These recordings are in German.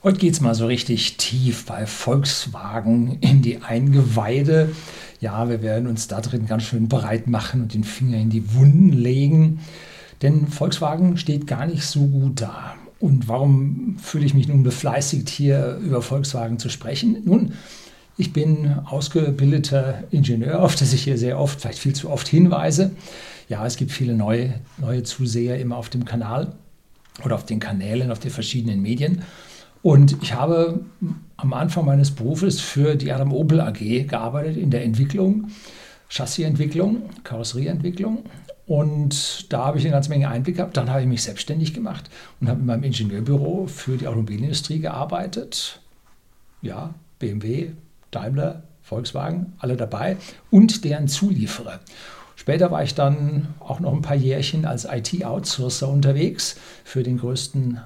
Heute geht es mal so richtig tief bei Volkswagen in die Eingeweide. Ja, wir werden uns da drin ganz schön breit machen und den Finger in die Wunden legen. Denn Volkswagen steht gar nicht so gut da. Und warum fühle ich mich nun befleißigt, hier über Volkswagen zu sprechen? Nun, ich bin ausgebildeter Ingenieur, auf das ich hier sehr oft, vielleicht viel zu oft hinweise. Ja, es gibt viele neue, neue Zuseher immer auf dem Kanal oder auf den Kanälen, auf den verschiedenen Medien. Und ich habe am Anfang meines Berufes für die Adam Opel AG gearbeitet in der Entwicklung, Chassisentwicklung, Karosserieentwicklung. Und da habe ich eine ganze Menge Einblick gehabt. Dann habe ich mich selbstständig gemacht und habe in meinem Ingenieurbüro für die Automobilindustrie gearbeitet. Ja, BMW, Daimler, Volkswagen, alle dabei und deren Zulieferer. Später war ich dann auch noch ein paar Jährchen als IT-Outsourcer unterwegs für den größten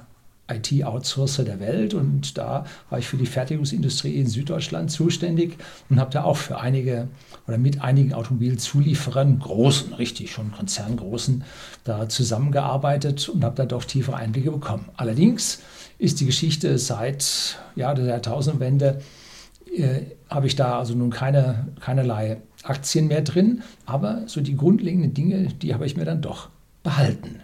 IT-Outsourcer der Welt und da war ich für die Fertigungsindustrie in Süddeutschland zuständig und habe da auch für einige oder mit einigen Automobilzulieferern, großen, richtig schon konzerngroßen, da zusammengearbeitet und habe da doch tiefere Einblicke bekommen. Allerdings ist die Geschichte seit ja, der Jahrtausendwende, äh, habe ich da also nun keine, keinerlei Aktien mehr drin, aber so die grundlegenden Dinge, die habe ich mir dann doch behalten.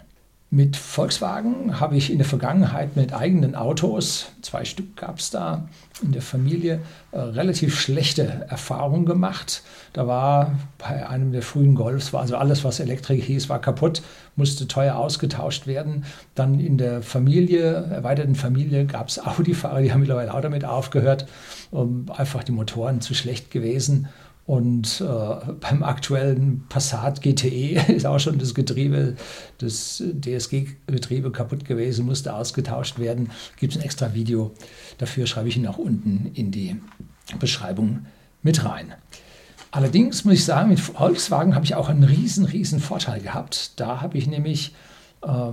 Mit Volkswagen habe ich in der Vergangenheit mit eigenen Autos, zwei Stück gab es da in der Familie, äh, relativ schlechte Erfahrungen gemacht. Da war bei einem der frühen Golfs, war also alles, was Elektrik hieß, war kaputt, musste teuer ausgetauscht werden. Dann in der Familie, erweiterten Familie, gab es Audi-Fahrer, die haben mittlerweile auch damit aufgehört, um, einfach die Motoren zu schlecht gewesen. Und äh, beim aktuellen Passat GTE ist auch schon das Getriebe, das DSG-Getriebe kaputt gewesen, musste ausgetauscht werden. Gibt es ein extra Video dafür, schreibe ich Ihnen auch unten in die Beschreibung mit rein. Allerdings muss ich sagen, mit Volkswagen habe ich auch einen riesen, riesen Vorteil gehabt. Da habe ich nämlich äh,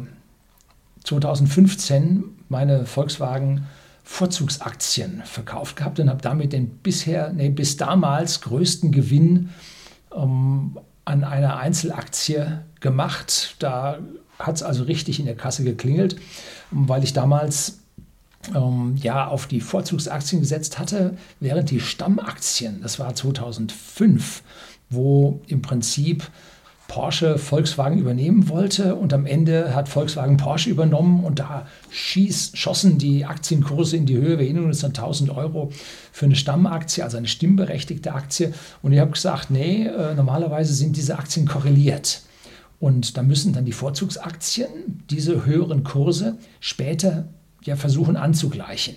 2015 meine Volkswagen Vorzugsaktien verkauft gehabt und habe damit den bisher, nee, bis damals größten Gewinn ähm, an einer Einzelaktie gemacht. Da hat es also richtig in der Kasse geklingelt, weil ich damals ähm, ja auf die Vorzugsaktien gesetzt hatte, während die Stammaktien, das war 2005, wo im Prinzip Porsche Volkswagen übernehmen wollte und am Ende hat Volkswagen Porsche übernommen und da schieß, schossen die Aktienkurse in die Höhe. Wir erinnern uns an 1000 Euro für eine Stammaktie, also eine stimmberechtigte Aktie. Und ich habe gesagt, nee, äh, normalerweise sind diese Aktien korreliert. Und da müssen dann die Vorzugsaktien diese höheren Kurse später ja versuchen anzugleichen.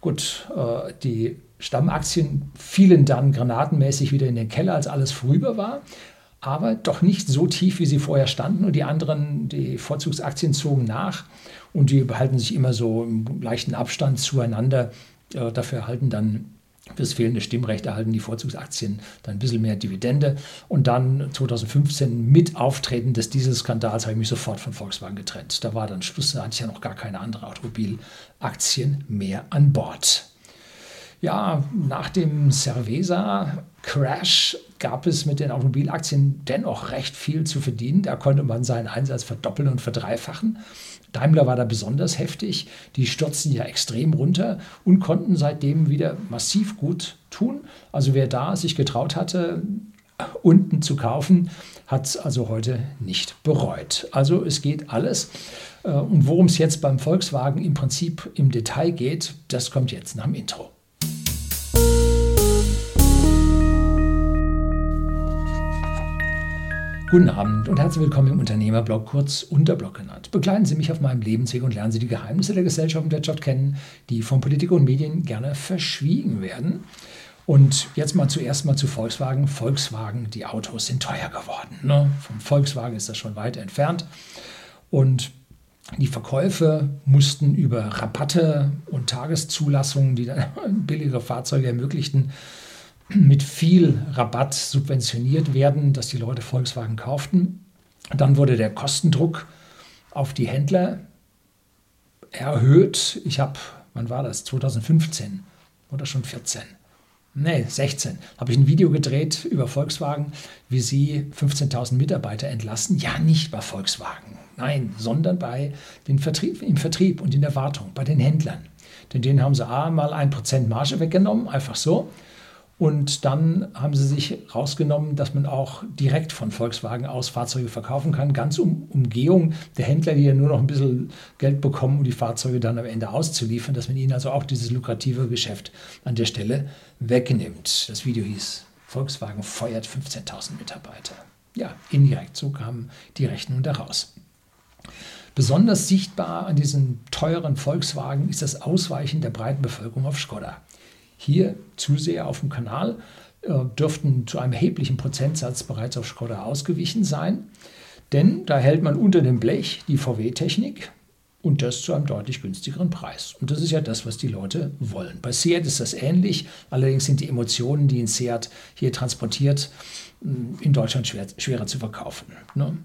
Gut, äh, die Stammaktien fielen dann granatenmäßig wieder in den Keller, als alles vorüber war aber doch nicht so tief, wie sie vorher standen. Und die anderen, die Vorzugsaktien zogen nach und die behalten sich immer so im leichten Abstand zueinander. Äh, dafür erhalten dann fürs fehlende Stimmrecht erhalten die Vorzugsaktien dann ein bisschen mehr Dividende. Und dann 2015 mit Auftreten des Dieselskandals habe ich mich sofort von Volkswagen getrennt. Da war dann Schluss, da hatte ich ja noch gar keine anderen Automobilaktien mehr an Bord. Ja, nach dem Cerveza-Crash gab es mit den Automobilaktien dennoch recht viel zu verdienen. Da konnte man seinen Einsatz verdoppeln und verdreifachen. Daimler war da besonders heftig. Die stürzten ja extrem runter und konnten seitdem wieder massiv gut tun. Also wer da sich getraut hatte, unten zu kaufen, hat es also heute nicht bereut. Also es geht alles. Äh, und worum es jetzt beim Volkswagen im Prinzip im Detail geht, das kommt jetzt nach dem Intro. Guten Abend und herzlich willkommen im Unternehmerblog, kurz Unterblog genannt. Begleiten Sie mich auf meinem Lebensweg und lernen Sie die Geheimnisse der Gesellschaft und Wirtschaft kennen, die von Politik und Medien gerne verschwiegen werden. Und jetzt mal zuerst mal zu Volkswagen. Volkswagen, die Autos sind teuer geworden. Ne? Vom Volkswagen ist das schon weit entfernt. Und die Verkäufe mussten über Rabatte und Tageszulassungen, die dann billigere Fahrzeuge ermöglichten, mit viel Rabatt subventioniert werden, dass die Leute Volkswagen kauften. Dann wurde der Kostendruck auf die Händler erhöht. Ich habe, wann war das? 2015 oder schon 14? Nee, 16. Habe ich ein Video gedreht über Volkswagen, wie sie 15.000 Mitarbeiter entlassen. Ja, nicht bei Volkswagen, nein, sondern bei den Vertrieb, im Vertrieb und in der Wartung, bei den Händlern. Denn denen haben sie einmal ein Prozent Marge weggenommen, einfach so. Und dann haben sie sich rausgenommen, dass man auch direkt von Volkswagen aus Fahrzeuge verkaufen kann, ganz um Umgehung der Händler, die ja nur noch ein bisschen Geld bekommen, um die Fahrzeuge dann am Ende auszuliefern, dass man ihnen also auch dieses lukrative Geschäft an der Stelle wegnimmt. Das Video hieß Volkswagen feuert 15.000 Mitarbeiter. Ja, indirekt, so kam die Rechnung daraus. Besonders sichtbar an diesen teuren Volkswagen ist das Ausweichen der breiten Bevölkerung auf Skoda hier Zuseher auf dem Kanal äh, dürften zu einem erheblichen Prozentsatz bereits auf Skoda ausgewichen sein, denn da hält man unter dem Blech die VW-Technik und das zu einem deutlich günstigeren Preis. Und das ist ja das, was die Leute wollen. Bei Seat ist das ähnlich, allerdings sind die Emotionen, die in Seat hier transportiert, in Deutschland schwer, schwerer zu verkaufen. Ne?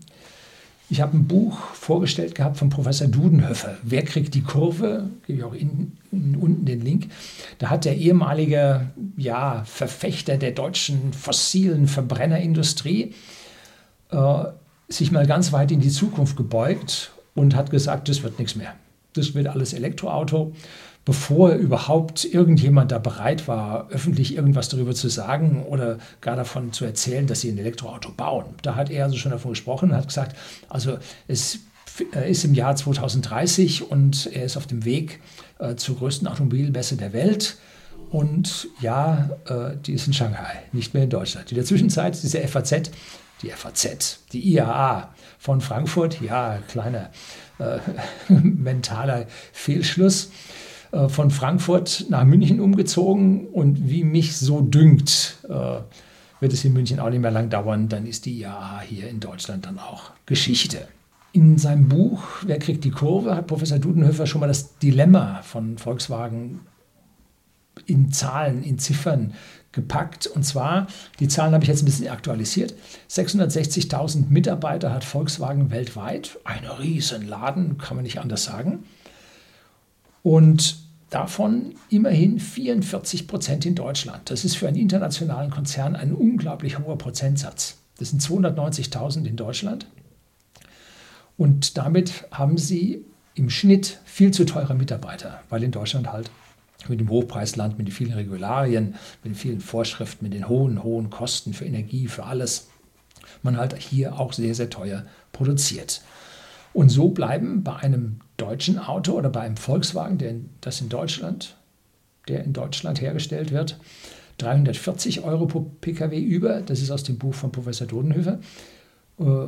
Ich habe ein Buch vorgestellt gehabt von Professor Dudenhöfer. Wer kriegt die Kurve? Gebe ich auch in, in, unten den Link. Da hat der ehemalige ja, Verfechter der deutschen fossilen Verbrennerindustrie äh, sich mal ganz weit in die Zukunft gebeugt und hat gesagt, das wird nichts mehr. Das wird alles Elektroauto bevor überhaupt irgendjemand da bereit war, öffentlich irgendwas darüber zu sagen oder gar davon zu erzählen, dass sie ein Elektroauto bauen. Da hat er also schon davon gesprochen und hat gesagt, also es ist im Jahr 2030 und er ist auf dem Weg äh, zur größten Automobilmesse der Welt. Und ja, äh, die ist in Shanghai, nicht mehr in Deutschland. In der Zwischenzeit ist diese FAZ, die FAZ, die IAA von Frankfurt, ja, kleiner äh, mentaler Fehlschluss, äh, von Frankfurt nach München umgezogen und wie mich so dünkt, äh, wird es in München auch nicht mehr lang dauern, dann ist die IAA hier in Deutschland dann auch Geschichte. In seinem Buch Wer kriegt die Kurve hat Professor Dudenhöfer schon mal das Dilemma von Volkswagen in Zahlen, in Ziffern gepackt. Und zwar, die Zahlen habe ich jetzt ein bisschen aktualisiert. 660.000 Mitarbeiter hat Volkswagen weltweit. Ein Riesenladen, kann man nicht anders sagen. Und Davon immerhin 44 Prozent in Deutschland. Das ist für einen internationalen Konzern ein unglaublich hoher Prozentsatz. Das sind 290.000 in Deutschland. Und damit haben sie im Schnitt viel zu teure Mitarbeiter, weil in Deutschland halt mit dem Hochpreisland, mit den vielen Regularien, mit den vielen Vorschriften, mit den hohen, hohen Kosten für Energie, für alles, man halt hier auch sehr, sehr teuer produziert. Und so bleiben bei einem deutschen Auto oder bei einem Volkswagen, der in, das in Deutschland, der in Deutschland hergestellt wird, 340 Euro pro Pkw über. Das ist aus dem Buch von Professor Dudenhöfer. Äh,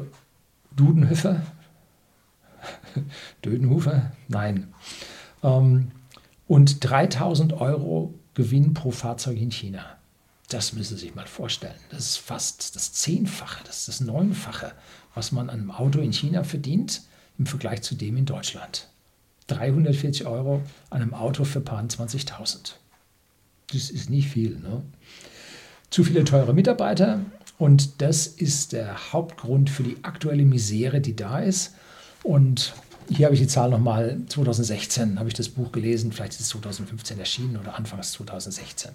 Dudenhöfer? Dödenhofer? Nein. Ähm, und 3000 Euro Gewinn pro Fahrzeug in China. Das müssen Sie sich mal vorstellen. Das ist fast das Zehnfache, das ist das Neunfache, was man an einem Auto in China verdient im Vergleich zu dem in Deutschland. 340 Euro an einem Auto für paar 20.000. Das ist nicht viel. Ne? Zu viele teure Mitarbeiter und das ist der Hauptgrund für die aktuelle Misere, die da ist. Und hier habe ich die Zahl nochmal, 2016 habe ich das Buch gelesen, vielleicht ist es 2015 erschienen oder anfangs 2016.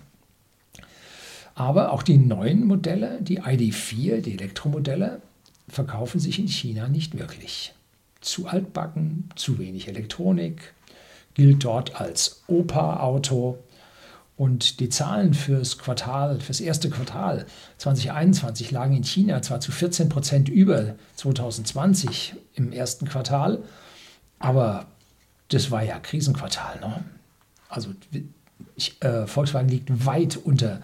Aber auch die neuen Modelle, die ID4, die Elektromodelle, verkaufen sich in China nicht wirklich zu altbacken, zu wenig Elektronik, gilt dort als Opa-Auto. Und die Zahlen fürs Quartal, fürs erste Quartal 2021 lagen in China zwar zu 14 Prozent über 2020 im ersten Quartal, aber das war ja Krisenquartal. Ne? Also ich, äh, Volkswagen liegt weit unter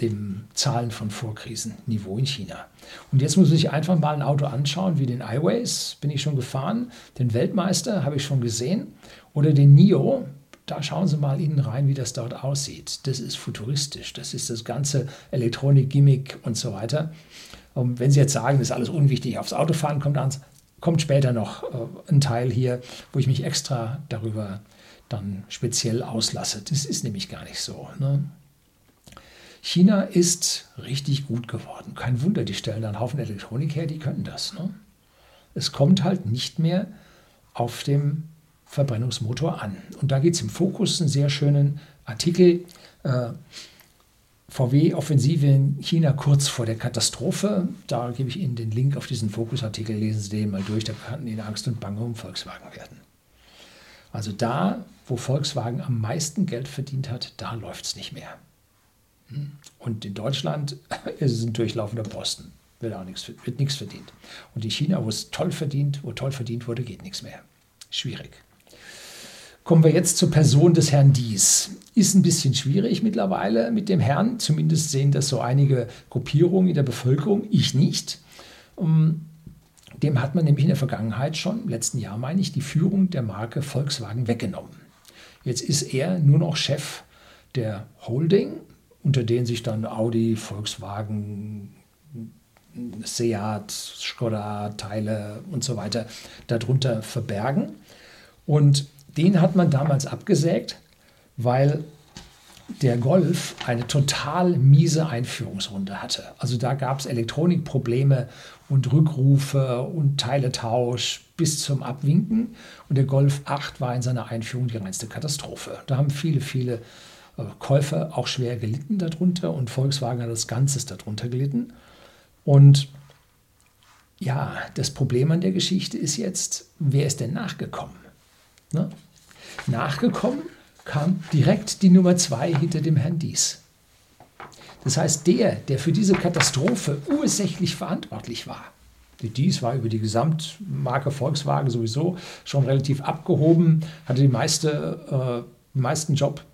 dem Zahlen von Vorkrisenniveau in China. Und jetzt muss sich einfach mal ein Auto anschauen, wie den iWays, bin ich schon gefahren, den Weltmeister habe ich schon gesehen, oder den NIO, da schauen Sie mal innen rein, wie das dort aussieht. Das ist futuristisch, das ist das ganze Elektronik-Gimmick und so weiter. Und wenn Sie jetzt sagen, das ist alles unwichtig, aufs Autofahren kommt an, kommt später noch äh, ein Teil hier, wo ich mich extra darüber dann speziell auslasse. Das ist nämlich gar nicht so. Ne? China ist richtig gut geworden. Kein Wunder, die stellen da einen Haufen Elektronik her, die können das. Ne? Es kommt halt nicht mehr auf dem Verbrennungsmotor an. Und da geht es im Fokus einen sehr schönen Artikel. Äh, VW-Offensive in China kurz vor der Katastrophe. Da gebe ich Ihnen den Link auf diesen Fokusartikel. Lesen Sie den mal durch, da kann Ihnen Angst und Bange um Volkswagen werden. Also da, wo Volkswagen am meisten Geld verdient hat, da läuft es nicht mehr. Und in Deutschland ist es ein durchlaufender Posten. Wird auch nichts, wird nichts verdient. Und in China, wo es toll verdient, wo toll verdient wurde, geht nichts mehr. Schwierig. Kommen wir jetzt zur Person des Herrn Dies. Ist ein bisschen schwierig mittlerweile mit dem Herrn. Zumindest sehen das so einige Gruppierungen in der Bevölkerung. Ich nicht. Dem hat man nämlich in der Vergangenheit schon, im letzten Jahr meine ich, die Führung der Marke Volkswagen weggenommen. Jetzt ist er nur noch Chef der Holding, unter denen sich dann Audi, Volkswagen, Seat, Skoda, Teile und so weiter darunter verbergen. Und den hat man damals abgesägt, weil der Golf eine total miese Einführungsrunde hatte. Also da gab es Elektronikprobleme und Rückrufe und Teiletausch bis zum Abwinken. Und der Golf 8 war in seiner Einführung die reinste Katastrophe. Da haben viele, viele Käufer auch schwer gelitten darunter und Volkswagen hat das Ganzes darunter gelitten. Und ja, das Problem an der Geschichte ist jetzt, wer ist denn nachgekommen? Ne? Nachgekommen kam direkt die Nummer zwei hinter dem Herrn Dies. Das heißt, der, der für diese Katastrophe ursächlich verantwortlich war, der Dies war über die Gesamtmarke Volkswagen sowieso schon relativ abgehoben, hatte die meiste, äh, meisten Job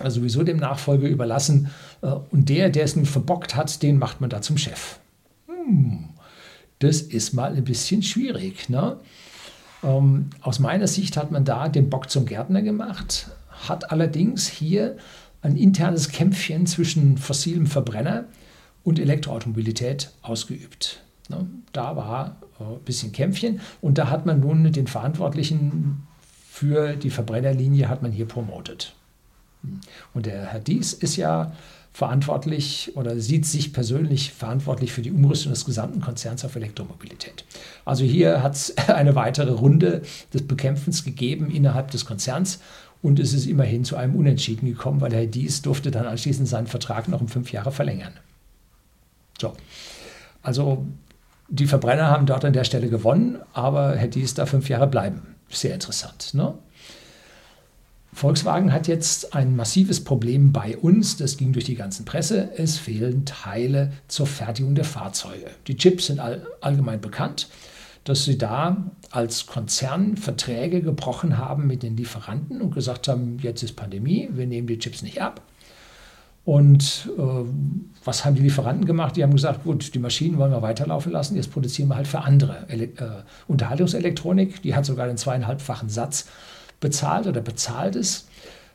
also sowieso dem Nachfolger überlassen. Äh, und der, der es nun verbockt hat, den macht man da zum Chef. Hm, das ist mal ein bisschen schwierig. Ne? Ähm, aus meiner Sicht hat man da den Bock zum Gärtner gemacht, hat allerdings hier ein internes Kämpfchen zwischen fossilem Verbrenner und Elektroautomobilität ausgeübt. Ne? Da war äh, ein bisschen Kämpfchen und da hat man nun den Verantwortlichen für die Verbrennerlinie hat man hier promotet. Und der Herr Dies ist ja verantwortlich oder sieht sich persönlich verantwortlich für die Umrüstung des gesamten Konzerns auf Elektromobilität. Also hier hat es eine weitere Runde des Bekämpfens gegeben innerhalb des Konzerns und es ist immerhin zu einem Unentschieden gekommen, weil Herr Dies durfte dann anschließend seinen Vertrag noch um fünf Jahre verlängern. So, also die Verbrenner haben dort an der Stelle gewonnen, aber Herr Dies darf fünf Jahre bleiben. Sehr interessant. Ne? Volkswagen hat jetzt ein massives Problem bei uns. Das ging durch die ganze Presse. Es fehlen Teile zur Fertigung der Fahrzeuge. Die Chips sind all, allgemein bekannt, dass sie da als Konzern Verträge gebrochen haben mit den Lieferanten und gesagt haben, jetzt ist Pandemie, wir nehmen die Chips nicht ab. Und äh, was haben die Lieferanten gemacht? Die haben gesagt, gut, die Maschinen wollen wir weiterlaufen lassen, jetzt produzieren wir halt für andere Ele äh, Unterhaltungselektronik. Die hat sogar den zweieinhalbfachen Satz bezahlt oder bezahlt ist,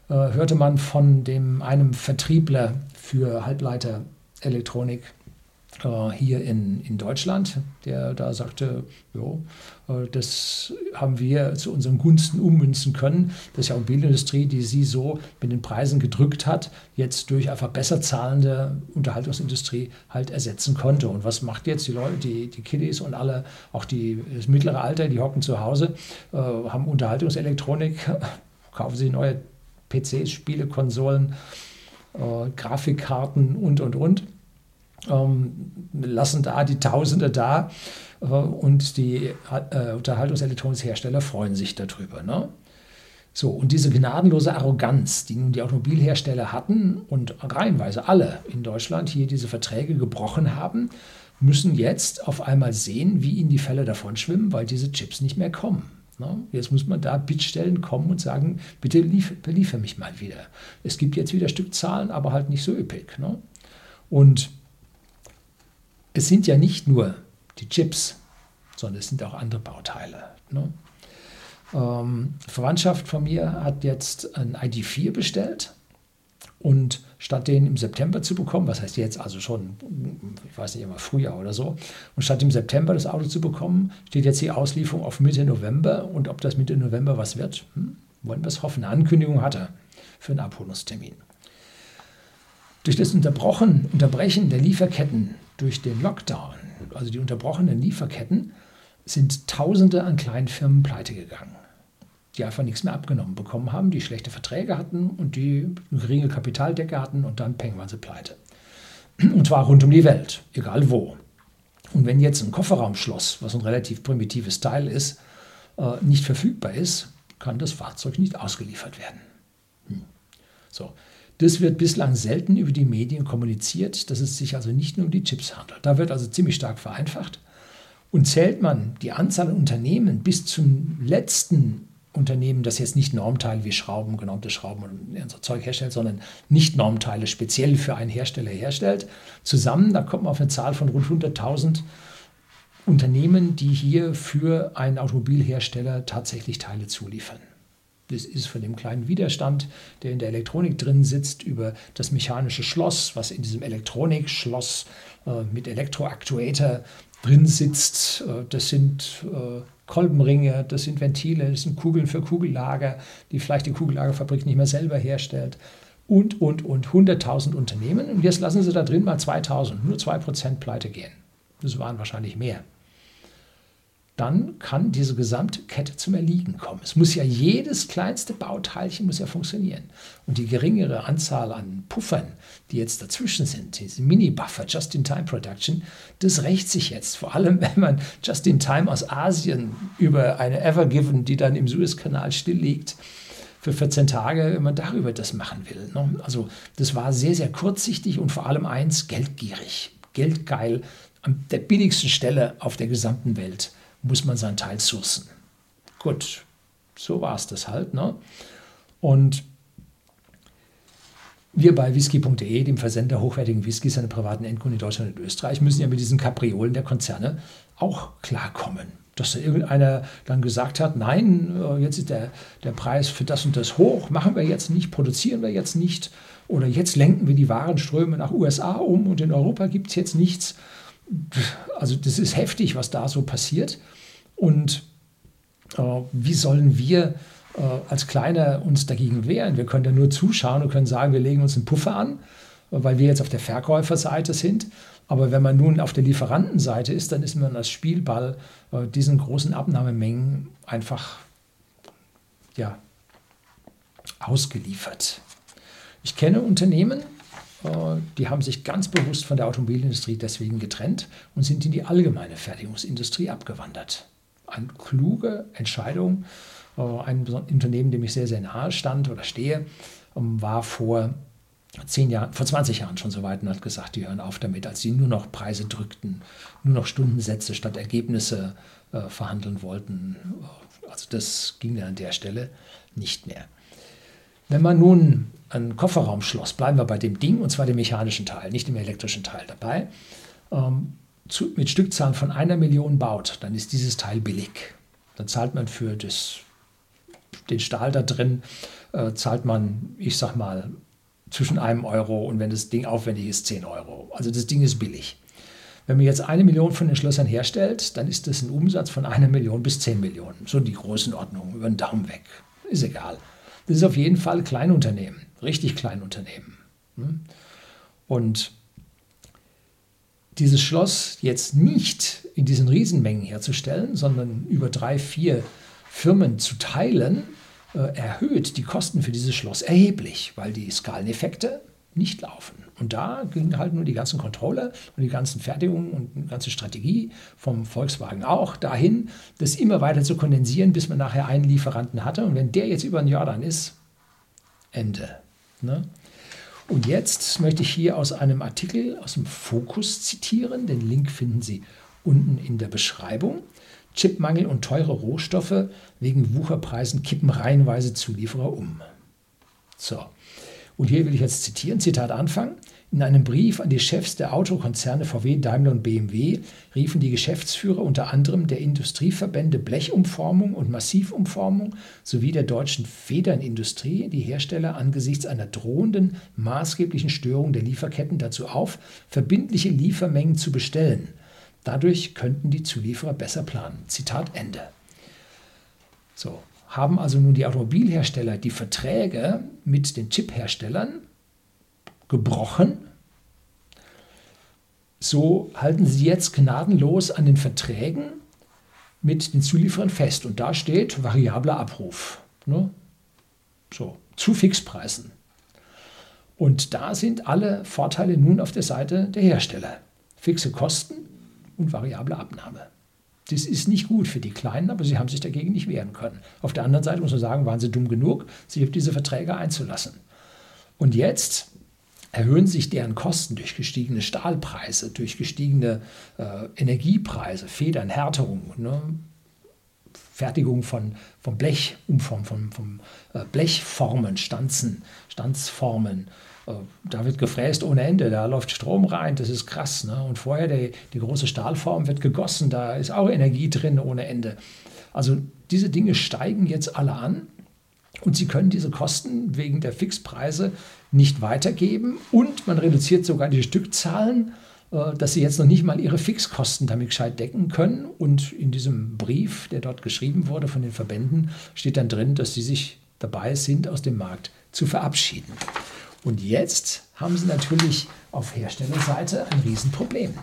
äh, hörte man von dem, einem Vertriebler für Halbleiterelektronik hier in, in Deutschland, der da sagte, jo, äh, das haben wir zu unseren Gunsten ummünzen können, dass die Automobilindustrie, die sie so mit den Preisen gedrückt hat, jetzt durch einfach besser zahlende Unterhaltungsindustrie halt ersetzen konnte. Und was macht jetzt die Leute, die, die Kiddies und alle, auch die, das mittlere Alter, die hocken zu Hause, äh, haben Unterhaltungselektronik, kaufen sie neue PCs, Spiele, Konsolen, äh, Grafikkarten und, und, und lassen da die Tausende da äh, und die äh, Unterhaltungselektronikhersteller freuen sich darüber. Ne? So, und diese gnadenlose Arroganz, die nun die Automobilhersteller hatten und reihenweise alle in Deutschland hier diese Verträge gebrochen haben, müssen jetzt auf einmal sehen, wie ihnen die Fälle davon schwimmen, weil diese Chips nicht mehr kommen. Ne? Jetzt muss man da Bittstellen kommen und sagen, bitte liefer, beliefer mich mal wieder. Es gibt jetzt wieder Stückzahlen, aber halt nicht so üppig. Ne? Und es sind ja nicht nur die Chips, sondern es sind auch andere Bauteile. Ne? Ähm, Verwandtschaft von mir hat jetzt ein ID4 bestellt und statt den im September zu bekommen, was heißt jetzt also schon, ich weiß nicht immer, Frühjahr oder so, und statt im September das Auto zu bekommen, steht jetzt die Auslieferung auf Mitte November und ob das Mitte November was wird, hm, wollen wir es hoffen. Eine Ankündigung hat er für einen Abholungstermin. Durch das Unterbrochen, Unterbrechen der Lieferketten durch den Lockdown, also die unterbrochenen Lieferketten, sind Tausende an kleinen Firmen pleite gegangen, die einfach nichts mehr abgenommen bekommen haben, die schlechte Verträge hatten und die eine geringe Kapitaldecke hatten und dann peng waren sie pleite. Und zwar rund um die Welt, egal wo. Und wenn jetzt ein Kofferraumschloss, was ein relativ primitives Teil ist, äh, nicht verfügbar ist, kann das Fahrzeug nicht ausgeliefert werden. Hm. So. Das wird bislang selten über die Medien kommuniziert, dass es sich also nicht nur um die Chips handelt. Da wird also ziemlich stark vereinfacht. Und zählt man die Anzahl an Unternehmen bis zum letzten Unternehmen, das jetzt nicht Normteile wie Schrauben, genormte Schrauben und so Zeug herstellt, sondern nicht Normteile speziell für einen Hersteller herstellt, zusammen, da kommt man auf eine Zahl von rund 100.000 Unternehmen, die hier für einen Automobilhersteller tatsächlich Teile zuliefern. Das ist von dem kleinen Widerstand, der in der Elektronik drin sitzt, über das mechanische Schloss, was in diesem Elektronikschloss äh, mit Elektroaktuator drin sitzt. Äh, das sind äh, Kolbenringe, das sind Ventile, das sind Kugeln für Kugellager, die vielleicht die Kugellagerfabrik nicht mehr selber herstellt. Und, und, und 100.000 Unternehmen. Und jetzt lassen Sie da drin mal 2.000, nur 2% pleite gehen. Das waren wahrscheinlich mehr dann kann diese gesamte Kette zum Erliegen kommen. Es muss ja jedes kleinste Bauteilchen muss ja funktionieren. Und die geringere Anzahl an Puffern, die jetzt dazwischen sind, diese Mini-Buffer, Just-in-Time-Production, das rächt sich jetzt. Vor allem, wenn man Just-in-Time aus Asien über eine Evergiven, die dann im Suezkanal still liegt, für 14 Tage, wenn man darüber das machen will. Ne? Also das war sehr, sehr kurzsichtig und vor allem eins, geldgierig, geldgeil, an der billigsten Stelle auf der gesamten Welt muss man sein Teil sourcen. Gut, so war es das halt. Ne? Und wir bei whisky.de, dem Versender hochwertigen Whiskys an privaten Endkunden in Deutschland und Österreich, müssen ja mit diesen Kapriolen der Konzerne auch klarkommen. Dass da irgendeiner dann gesagt hat, nein, äh, jetzt ist der, der Preis für das und das hoch, machen wir jetzt nicht, produzieren wir jetzt nicht oder jetzt lenken wir die Warenströme nach USA um und in Europa gibt es jetzt nichts also das ist heftig, was da so passiert. Und äh, wie sollen wir äh, als Kleiner uns dagegen wehren? Wir können ja nur zuschauen und können sagen, wir legen uns einen Puffer an, weil wir jetzt auf der Verkäuferseite sind. Aber wenn man nun auf der Lieferantenseite ist, dann ist man als Spielball äh, diesen großen Abnahmemengen einfach ja, ausgeliefert. Ich kenne Unternehmen, die haben sich ganz bewusst von der Automobilindustrie deswegen getrennt und sind in die allgemeine Fertigungsindustrie abgewandert. Eine kluge Entscheidung. Äh, ein Unternehmen, dem ich sehr, sehr nahe stand oder stehe, ähm, war vor zehn Jahren, vor 20 Jahren schon so weit und hat gesagt, die hören auf damit, als sie nur noch Preise drückten, nur noch Stundensätze statt Ergebnisse äh, verhandeln wollten. Also das ging dann an der Stelle nicht mehr. Wenn man nun ein Kofferraumschloss, bleiben wir bei dem Ding, und zwar dem mechanischen Teil, nicht dem elektrischen Teil dabei, ähm, zu, mit Stückzahlen von einer Million baut, dann ist dieses Teil billig. Dann zahlt man für das, den Stahl da drin, äh, zahlt man, ich sag mal, zwischen einem Euro und wenn das Ding aufwendig ist, 10 Euro. Also das Ding ist billig. Wenn man jetzt eine Million von den Schlössern herstellt, dann ist das ein Umsatz von einer Million bis 10 Millionen. So die Größenordnung, über den Daumen weg. Ist egal. Das ist auf jeden Fall Kleinunternehmen, richtig Kleinunternehmen. Ne? Und dieses Schloss jetzt nicht in diesen Riesenmengen herzustellen, sondern über drei, vier Firmen zu teilen, äh, erhöht die Kosten für dieses Schloss erheblich, weil die Skaleneffekte nicht laufen. Und da ging halt nur die ganzen Controller und die ganzen Fertigungen und die ganze Strategie vom Volkswagen auch dahin, das immer weiter zu kondensieren, bis man nachher einen Lieferanten hatte. Und wenn der jetzt über den Jordan ist, Ende. Ne? Und jetzt möchte ich hier aus einem Artikel aus dem Fokus zitieren. Den Link finden Sie unten in der Beschreibung. Chipmangel und teure Rohstoffe wegen Wucherpreisen kippen reihenweise Zulieferer um. So, und hier will ich jetzt zitieren, Zitat Anfang. In einem Brief an die Chefs der Autokonzerne VW, Daimler und BMW riefen die Geschäftsführer unter anderem der Industrieverbände Blechumformung und Massivumformung sowie der deutschen Federnindustrie die Hersteller angesichts einer drohenden maßgeblichen Störung der Lieferketten dazu auf, verbindliche Liefermengen zu bestellen. Dadurch könnten die Zulieferer besser planen. Zitat Ende. So, haben also nun die Automobilhersteller die Verträge mit den Chipherstellern gebrochen. So halten sie jetzt gnadenlos an den Verträgen mit den Zulieferern fest. Und da steht variabler Abruf. Ne? So, zu Fixpreisen. Und da sind alle Vorteile nun auf der Seite der Hersteller. Fixe Kosten und variable Abnahme. Das ist nicht gut für die Kleinen, aber sie haben sich dagegen nicht wehren können. Auf der anderen Seite muss man sagen, waren sie dumm genug, sich auf diese Verträge einzulassen. Und jetzt erhöhen sich deren Kosten durch gestiegene Stahlpreise, durch gestiegene äh, Energiepreise, Federn, Härterung, ne? Fertigung von, von Blech, Umform, von, von äh, Blechformen, Stanzen, Stanzformen. Äh, da wird gefräst ohne Ende, da läuft Strom rein, das ist krass. Ne? Und vorher die, die große Stahlform wird gegossen, da ist auch Energie drin ohne Ende. Also diese Dinge steigen jetzt alle an und Sie können diese Kosten wegen der Fixpreise nicht weitergeben und man reduziert sogar die Stückzahlen, äh, dass Sie jetzt noch nicht mal Ihre Fixkosten damit gescheit decken können. Und in diesem Brief, der dort geschrieben wurde von den Verbänden, steht dann drin, dass Sie sich dabei sind, aus dem Markt zu verabschieden. Und jetzt haben Sie natürlich auf Herstellerseite ein Riesenproblem.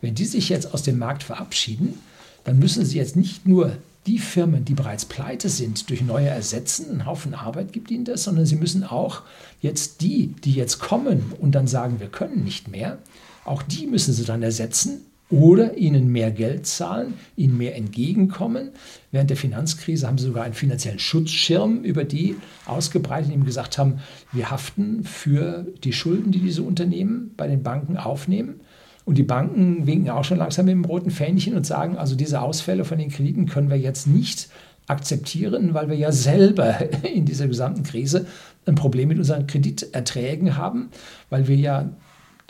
Wenn die sich jetzt aus dem Markt verabschieden, dann müssen Sie jetzt nicht nur die Firmen, die bereits pleite sind, durch neue ersetzen. Ein Haufen Arbeit gibt ihnen das, sondern sie müssen auch jetzt die, die jetzt kommen und dann sagen, wir können nicht mehr, auch die müssen sie dann ersetzen oder ihnen mehr Geld zahlen, ihnen mehr entgegenkommen. Während der Finanzkrise haben sie sogar einen finanziellen Schutzschirm über die ausgebreitet, die ihm gesagt haben, wir haften für die Schulden, die diese Unternehmen bei den Banken aufnehmen. Und die Banken winken auch schon langsam mit dem roten Fähnchen und sagen, also diese Ausfälle von den Krediten können wir jetzt nicht akzeptieren, weil wir ja selber in dieser gesamten Krise ein Problem mit unseren Krediterträgen haben, weil wir ja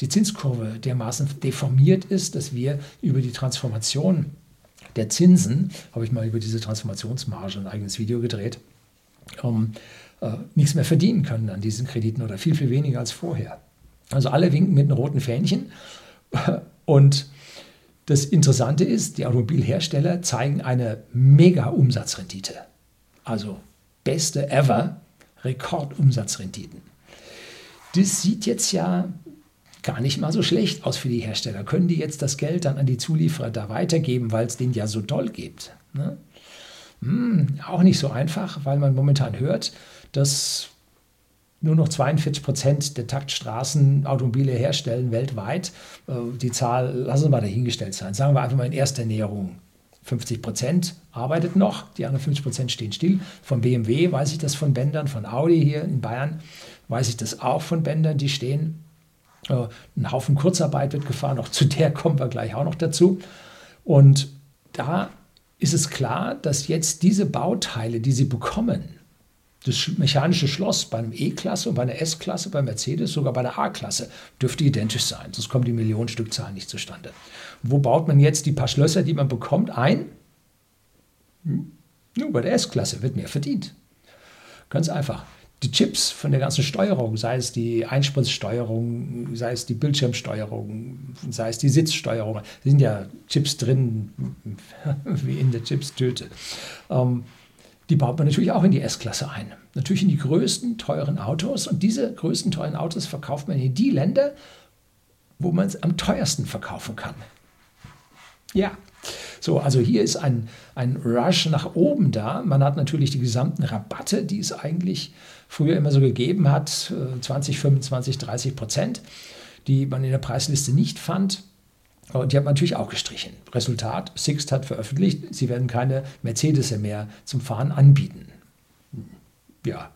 die Zinskurve dermaßen deformiert ist, dass wir über die Transformation der Zinsen, habe ich mal über diese Transformationsmarge ein eigenes Video gedreht, ähm, äh, nichts mehr verdienen können an diesen Krediten oder viel, viel weniger als vorher. Also alle winken mit einem roten Fähnchen und das Interessante ist, die Automobilhersteller zeigen eine mega Umsatzrendite. Also beste ever Rekordumsatzrenditen. Das sieht jetzt ja gar nicht mal so schlecht aus für die Hersteller. Können die jetzt das Geld dann an die Zulieferer da weitergeben, weil es denen ja so toll geht? Ne? Hm, auch nicht so einfach, weil man momentan hört, dass nur noch 42 Prozent der Taktstraßen Automobile herstellen weltweit. Äh, die Zahl lassen wir mal dahingestellt sein. Sagen wir einfach mal in erster Näherung. 50 Prozent arbeitet noch, die anderen 50 Prozent stehen still. Von BMW weiß ich das von Bändern, von Audi hier in Bayern weiß ich das auch von Bändern, die stehen. Äh, ein Haufen Kurzarbeit wird gefahren, auch zu der kommen wir gleich auch noch dazu. Und da ist es klar, dass jetzt diese Bauteile, die sie bekommen, das mechanische Schloss bei einem E-Klasse und bei einer S-Klasse, bei Mercedes, sogar bei der A-Klasse, dürfte identisch sein. Sonst kommt die Millionenstückzahl nicht zustande. Wo baut man jetzt die paar Schlösser, die man bekommt, ein? Hm? Nur bei der S-Klasse wird mehr verdient. Ganz einfach. Die Chips von der ganzen Steuerung, sei es die Einspritzsteuerung, sei es die Bildschirmsteuerung, sei es die Sitzsteuerung, sind ja Chips drin, wie in der Chipstüte. Ähm, die baut man natürlich auch in die S-Klasse ein. Natürlich in die größten teuren Autos. Und diese größten teuren Autos verkauft man in die Länder, wo man es am teuersten verkaufen kann. Ja, so, also hier ist ein, ein Rush nach oben da. Man hat natürlich die gesamten Rabatte, die es eigentlich früher immer so gegeben hat, 20, 25, 30 Prozent, die man in der Preisliste nicht fand. Und die hat man natürlich auch gestrichen. Resultat, Sixt hat veröffentlicht, sie werden keine Mercedes mehr zum Fahren anbieten. Ja,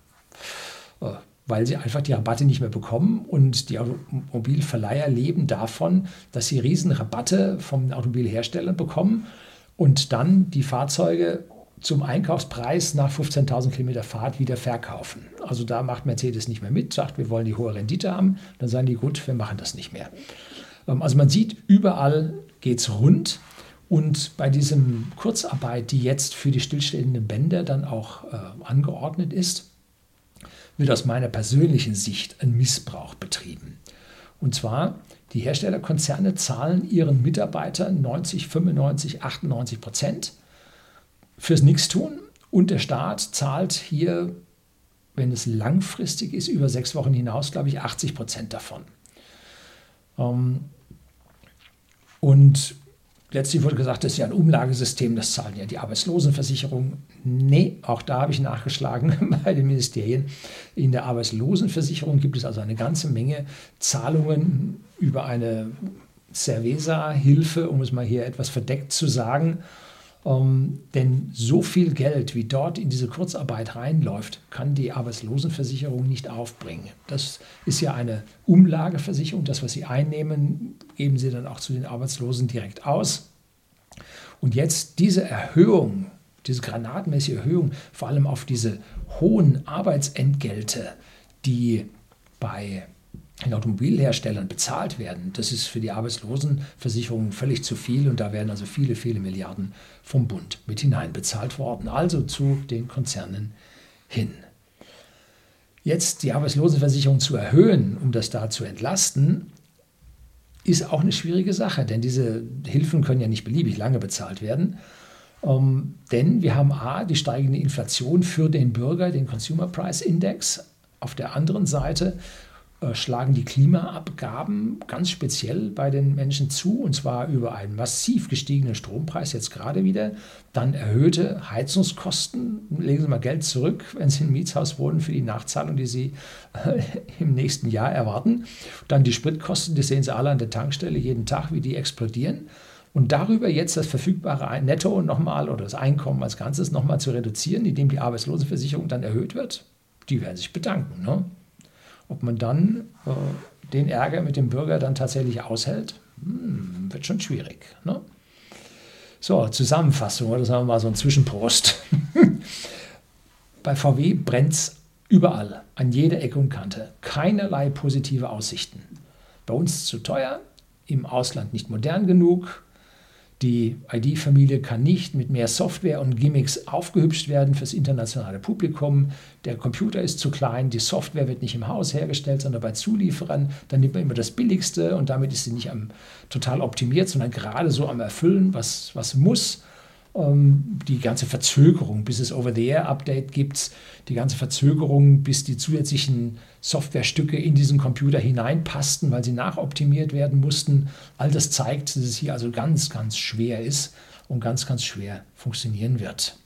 äh, weil sie einfach die Rabatte nicht mehr bekommen und die Automobilverleiher leben davon, dass sie Riesenrabatte vom Automobilhersteller bekommen und dann die Fahrzeuge zum Einkaufspreis nach 15.000 Kilometer Fahrt wieder verkaufen. Also da macht Mercedes nicht mehr mit, sagt, wir wollen die hohe Rendite haben. Dann sagen die, gut, wir machen das nicht mehr. Ähm, also man sieht, überall geht es rund. Und bei diesem Kurzarbeit, die jetzt für die stillstehenden Bänder dann auch äh, angeordnet ist, wird aus meiner persönlichen Sicht ein Missbrauch betrieben. Und zwar, die Herstellerkonzerne zahlen ihren Mitarbeitern 90, 95, 98 Prozent fürs Nichtstun und der Staat zahlt hier, wenn es langfristig ist, über sechs Wochen hinaus, glaube ich, 80 Prozent davon. Ähm, und letztlich wurde gesagt, das ist ja ein Umlagesystem, das zahlen ja die Arbeitslosenversicherung. Nee, auch da habe ich nachgeschlagen bei den Ministerien. In der Arbeitslosenversicherung gibt es also eine ganze Menge Zahlungen über eine Cerveza-Hilfe, um es mal hier etwas verdeckt zu sagen. Ähm, denn so viel Geld, wie dort in diese Kurzarbeit reinläuft, kann die Arbeitslosenversicherung nicht aufbringen. Das ist ja eine Umlageversicherung. Das, was Sie einnehmen, geben Sie dann auch zu den Arbeitslosen direkt aus. Und jetzt diese Erhöhung, diese granatenmäßige Erhöhung, vor allem auf diese hohen Arbeitsentgelte, die bei den Automobilherstellern bezahlt werden, das ist für die Arbeitslosenversicherung völlig zu viel und da werden also viele, viele Milliarden vom Bund mit hineinbezahlt worden, also zu den Konzernen hin. Jetzt die Arbeitslosenversicherung zu erhöhen, um das da zu entlasten, ist auch eine schwierige Sache, denn diese Hilfen können ja nicht beliebig lange bezahlt werden. Ähm, denn wir haben A, die steigende Inflation für den Bürger, den Consumer Price Index. Auf der anderen Seite schlagen die Klimaabgaben ganz speziell bei den Menschen zu, und zwar über einen massiv gestiegenen Strompreis jetzt gerade wieder, dann erhöhte Heizungskosten, legen Sie mal Geld zurück, wenn Sie ein Mietshaus wohnen für die Nachzahlung, die Sie äh, im nächsten Jahr erwarten, dann die Spritkosten, die sehen Sie alle an der Tankstelle jeden Tag, wie die explodieren. Und darüber jetzt das verfügbare Netto nochmal oder das Einkommen als Ganzes nochmal zu reduzieren, indem die Arbeitslosenversicherung dann erhöht wird, die werden sich bedanken. Ne? Ob man dann äh, den Ärger mit dem Bürger dann tatsächlich aushält, hm, wird schon schwierig. Ne? So, Zusammenfassung, oder sagen wir mal so ein Zwischenprost. Bei VW brennt es überall, an jeder Ecke und Kante. Keinerlei positive Aussichten. Bei uns zu teuer, im Ausland nicht modern genug, die ID-Familie kann nicht mit mehr Software und Gimmicks aufgehübscht werden fürs internationale Publikum. Der Computer ist zu klein, die Software wird nicht im Haus hergestellt, sondern bei Zulieferern. Dann nimmt man immer das Billigste und damit ist sie nicht am, total optimiert, sondern gerade so am Erfüllen, was, was muss. Ähm, die ganze Verzögerung, bis es Over-the-Air-Update gibt, die ganze Verzögerung, bis die zusätzlichen Softwarestücke in diesen Computer hineinpassten, weil sie nachoptimiert werden mussten. All das zeigt, dass es hier also ganz, ganz schwer ist und ganz, ganz schwer funktionieren wird.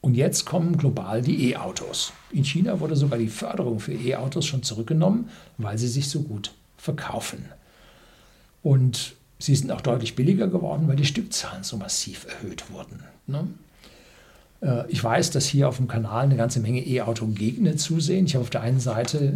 Und jetzt kommen global die E-Autos. In China wurde sogar die Förderung für E-Autos schon zurückgenommen, weil sie sich so gut verkaufen. Und Sie sind auch deutlich billiger geworden, weil die Stückzahlen so massiv erhöht wurden. Ne? Äh, ich weiß, dass hier auf dem Kanal eine ganze Menge E-Auto-Gegner zusehen. Ich habe auf der einen Seite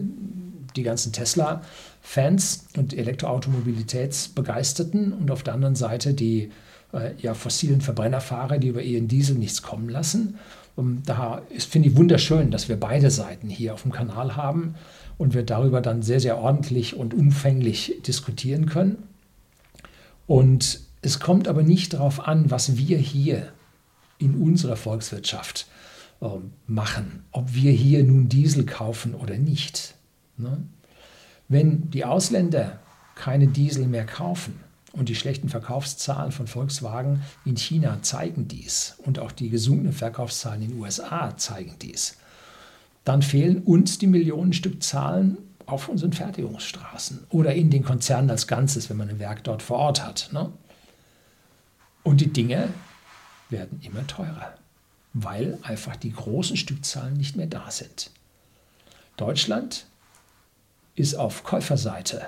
die ganzen Tesla-Fans und Elektroautomobilitätsbegeisterten und auf der anderen Seite die äh, ja, fossilen Verbrennerfahrer, die über ihren Diesel nichts kommen lassen. Und da finde ich wunderschön, dass wir beide Seiten hier auf dem Kanal haben und wir darüber dann sehr, sehr ordentlich und umfänglich diskutieren können. Und es kommt aber nicht darauf an, was wir hier in unserer Volkswirtschaft äh, machen, ob wir hier nun Diesel kaufen oder nicht. Ne? Wenn die Ausländer keine Diesel mehr kaufen, und die schlechten Verkaufszahlen von Volkswagen in China zeigen dies und auch die gesunkenen Verkaufszahlen in den USA zeigen dies. Dann fehlen uns die Millionenstückzahlen auf unseren Fertigungsstraßen oder in den Konzernen als Ganzes, wenn man ein Werk dort vor Ort hat. Ne? Und die Dinge werden immer teurer, weil einfach die großen Stückzahlen nicht mehr da sind. Deutschland ist auf Käuferseite.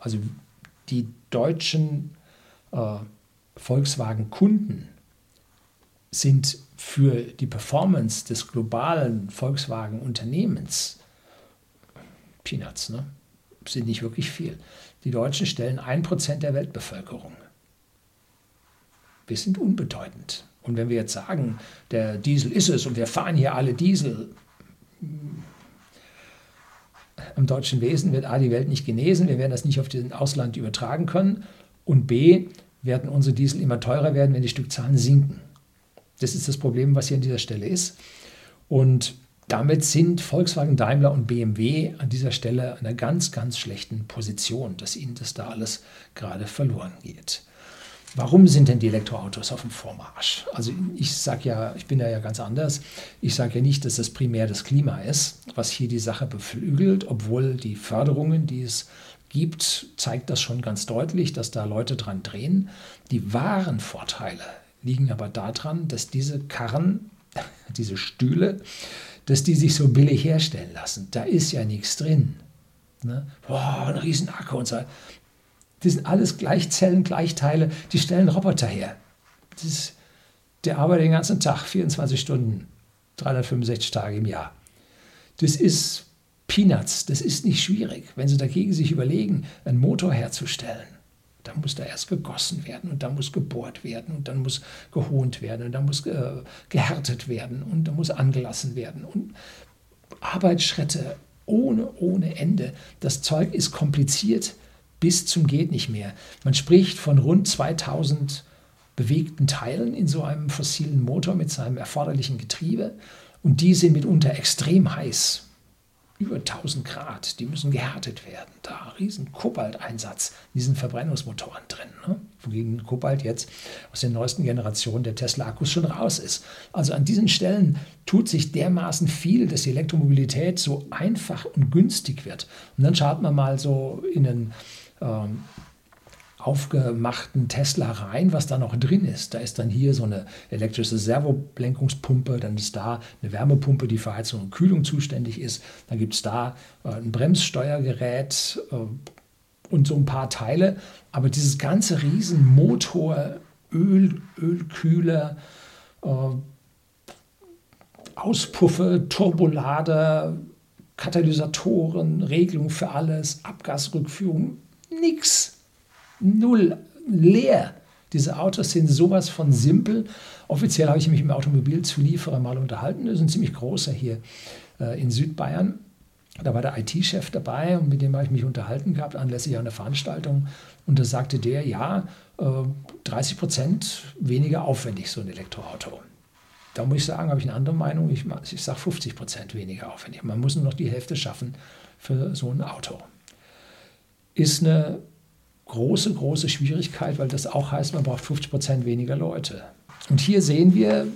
Also die deutschen äh, Volkswagen-Kunden sind für die Performance des globalen Volkswagen-Unternehmens Peanuts, ne? sind nicht wirklich viel. Die Deutschen stellen ein Prozent der Weltbevölkerung. Wir sind unbedeutend. Und wenn wir jetzt sagen, der Diesel ist es und wir fahren hier alle Diesel, im deutschen Wesen wird A, die Welt nicht genesen, wir werden das nicht auf den Ausland übertragen können und B, werden unsere Diesel immer teurer werden, wenn die Stückzahlen sinken. Das ist das Problem, was hier an dieser Stelle ist. Und damit sind Volkswagen, Daimler und BMW an dieser Stelle in einer ganz, ganz schlechten Position, dass ihnen das da alles gerade verloren geht. Warum sind denn die Elektroautos auf dem Vormarsch? Also ich sage ja, ich bin da ja ganz anders. Ich sage ja nicht, dass das primär das Klima ist, was hier die Sache beflügelt, obwohl die Förderungen, die es gibt, zeigt das schon ganz deutlich, dass da Leute dran drehen. Die wahren Vorteile liegen aber daran, dass diese Karren, diese Stühle, dass die sich so billig herstellen lassen. Da ist ja nichts drin. Ne? Boah, ein Riesenakku und so. Das sind alles Gleichzellen, Gleichteile, die stellen Roboter her. Das ist der arbeitet den ganzen Tag, 24 Stunden, 365 Tage im Jahr. Das ist Peanuts, das ist nicht schwierig. Wenn Sie dagegen sich überlegen, einen Motor herzustellen, dann muss da erst gegossen werden und dann muss gebohrt werden und dann muss gehohnt werden und dann muss äh, gehärtet werden und dann muss angelassen werden und Arbeitsschritte ohne, ohne Ende. Das Zeug ist kompliziert bis zum geht nicht mehr. Man spricht von rund 2000 bewegten Teilen in so einem fossilen Motor mit seinem erforderlichen Getriebe und die sind mitunter extrem heiß über 1000 Grad, die müssen gehärtet werden. Da riesen Kobalteinsatz in diesen Verbrennungsmotoren drin. Ne? Wogegen Kobalt jetzt aus den neuesten Generationen der Tesla-Akkus schon raus ist. Also an diesen Stellen tut sich dermaßen viel, dass die Elektromobilität so einfach und günstig wird. Und dann schaut man mal so in einen ähm, aufgemachten Tesla rein, was da noch drin ist. Da ist dann hier so eine elektrische Servolenkungspumpe, dann ist da eine Wärmepumpe, die für Heizung und Kühlung zuständig ist. Dann gibt es da äh, ein Bremssteuergerät äh, und so ein paar Teile. Aber dieses ganze Riesenmotor, Öl, Ölkühler, äh, Auspuffe, Turbolader, Katalysatoren, Regelung für alles, Abgasrückführung, nichts null, leer. Diese Autos sind sowas von simpel. Offiziell habe ich mich mit dem Automobilzulieferer mal unterhalten. Das ist ein ziemlich großer hier äh, in Südbayern. Da war der IT-Chef dabei und mit dem habe ich mich unterhalten gehabt, anlässlich einer Veranstaltung. Und da sagte der, ja, äh, 30 Prozent weniger aufwendig, so ein Elektroauto. Da muss ich sagen, habe ich eine andere Meinung. Ich, ich sage 50 Prozent weniger aufwendig. Man muss nur noch die Hälfte schaffen für so ein Auto. Ist eine große, große Schwierigkeit, weil das auch heißt, man braucht 50 Prozent weniger Leute. Und hier sehen wir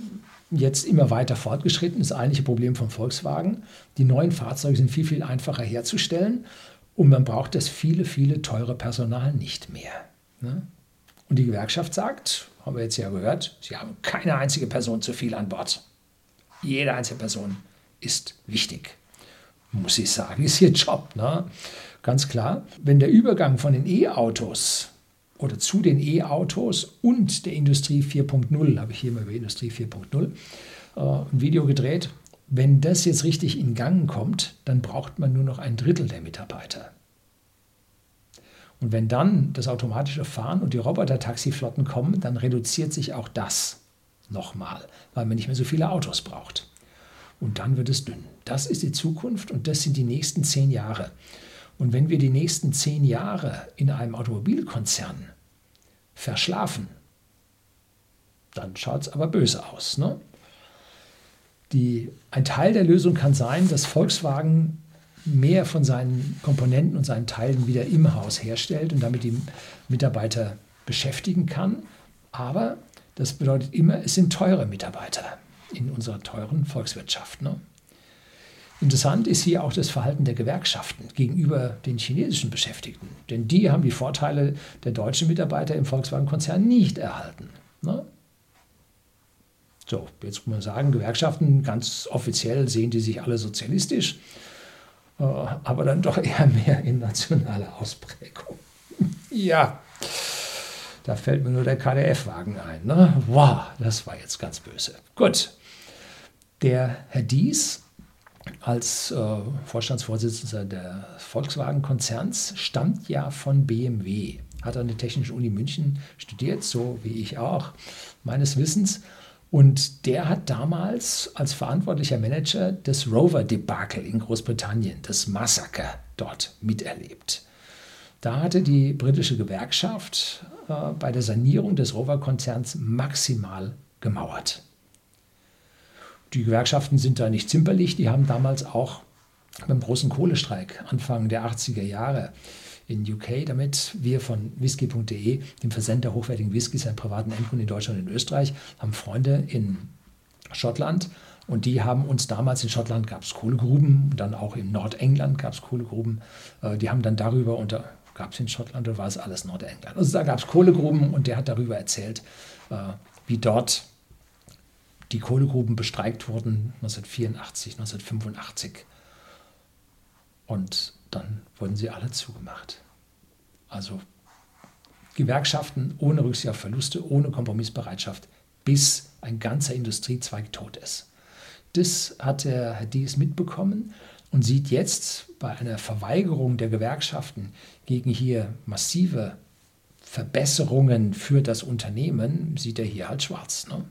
jetzt immer weiter fortgeschritten, das eigentliche Problem von Volkswagen. Die neuen Fahrzeuge sind viel, viel einfacher herzustellen und man braucht das viele, viele teure Personal nicht mehr. Ne? Und die Gewerkschaft sagt, haben wir jetzt ja gehört, sie haben keine einzige Person zu viel an Bord. Jede einzelne Person ist wichtig. Muss ich sagen, ist ihr Job. Ne? Ganz klar, wenn der Übergang von den E-Autos oder zu den E-Autos und der Industrie 4.0, habe ich hier mal über Industrie 4.0 äh, ein Video gedreht, wenn das jetzt richtig in Gang kommt, dann braucht man nur noch ein Drittel der Mitarbeiter. Und wenn dann das automatische Fahren und die Roboter-Taxiflotten kommen, dann reduziert sich auch das nochmal, weil man nicht mehr so viele Autos braucht. Und dann wird es dünn. Das ist die Zukunft und das sind die nächsten zehn Jahre. Und wenn wir die nächsten zehn Jahre in einem Automobilkonzern verschlafen, dann schaut es aber böse aus. Ne? Die, ein Teil der Lösung kann sein, dass Volkswagen mehr von seinen Komponenten und seinen Teilen wieder im Haus herstellt und damit die Mitarbeiter beschäftigen kann. Aber das bedeutet immer, es sind teure Mitarbeiter in unserer teuren Volkswirtschaft. Ne? Interessant ist hier auch das Verhalten der Gewerkschaften gegenüber den chinesischen Beschäftigten. Denn die haben die Vorteile der deutschen Mitarbeiter im Volkswagen-Konzern nicht erhalten. Ne? So, jetzt muss man sagen, Gewerkschaften, ganz offiziell sehen die sich alle sozialistisch, äh, aber dann doch eher mehr in nationaler Ausprägung. ja, da fällt mir nur der KDF-Wagen ein. Ne? Wow, das war jetzt ganz böse. Gut, der Herr Dies als äh, Vorstandsvorsitzender des Volkswagen-Konzerns stammt ja von BMW. Hat an der Technischen Uni München studiert, so wie ich auch, meines Wissens. Und der hat damals als verantwortlicher Manager das Rover-Debakel in Großbritannien, das Massaker dort miterlebt. Da hatte die britische Gewerkschaft äh, bei der Sanierung des Rover-Konzerns maximal gemauert. Die Gewerkschaften sind da nicht zimperlich, die haben damals auch beim großen Kohlestreik Anfang der 80er Jahre in UK, damit wir von whisky.de, dem Versender hochwertigen Whiskys an privaten Endkunden in Deutschland und in Österreich, haben Freunde in Schottland und die haben uns damals in Schottland gab es Kohlegruben, dann auch in Nordengland gab es Kohlegruben. Äh, die haben dann darüber unter, gab es in Schottland oder war es alles Nordengland? Also da gab es Kohlegruben und der hat darüber erzählt, äh, wie dort die Kohlegruben bestreikt wurden 1984, 1985. Und dann wurden sie alle zugemacht. Also Gewerkschaften ohne Rücksicht auf Verluste, ohne Kompromissbereitschaft bis ein ganzer Industriezweig tot ist. Das hat der Herr Dies mitbekommen und sieht jetzt bei einer Verweigerung der Gewerkschaften gegen hier massive Verbesserungen für das Unternehmen, sieht er hier halt schwarz. Ne?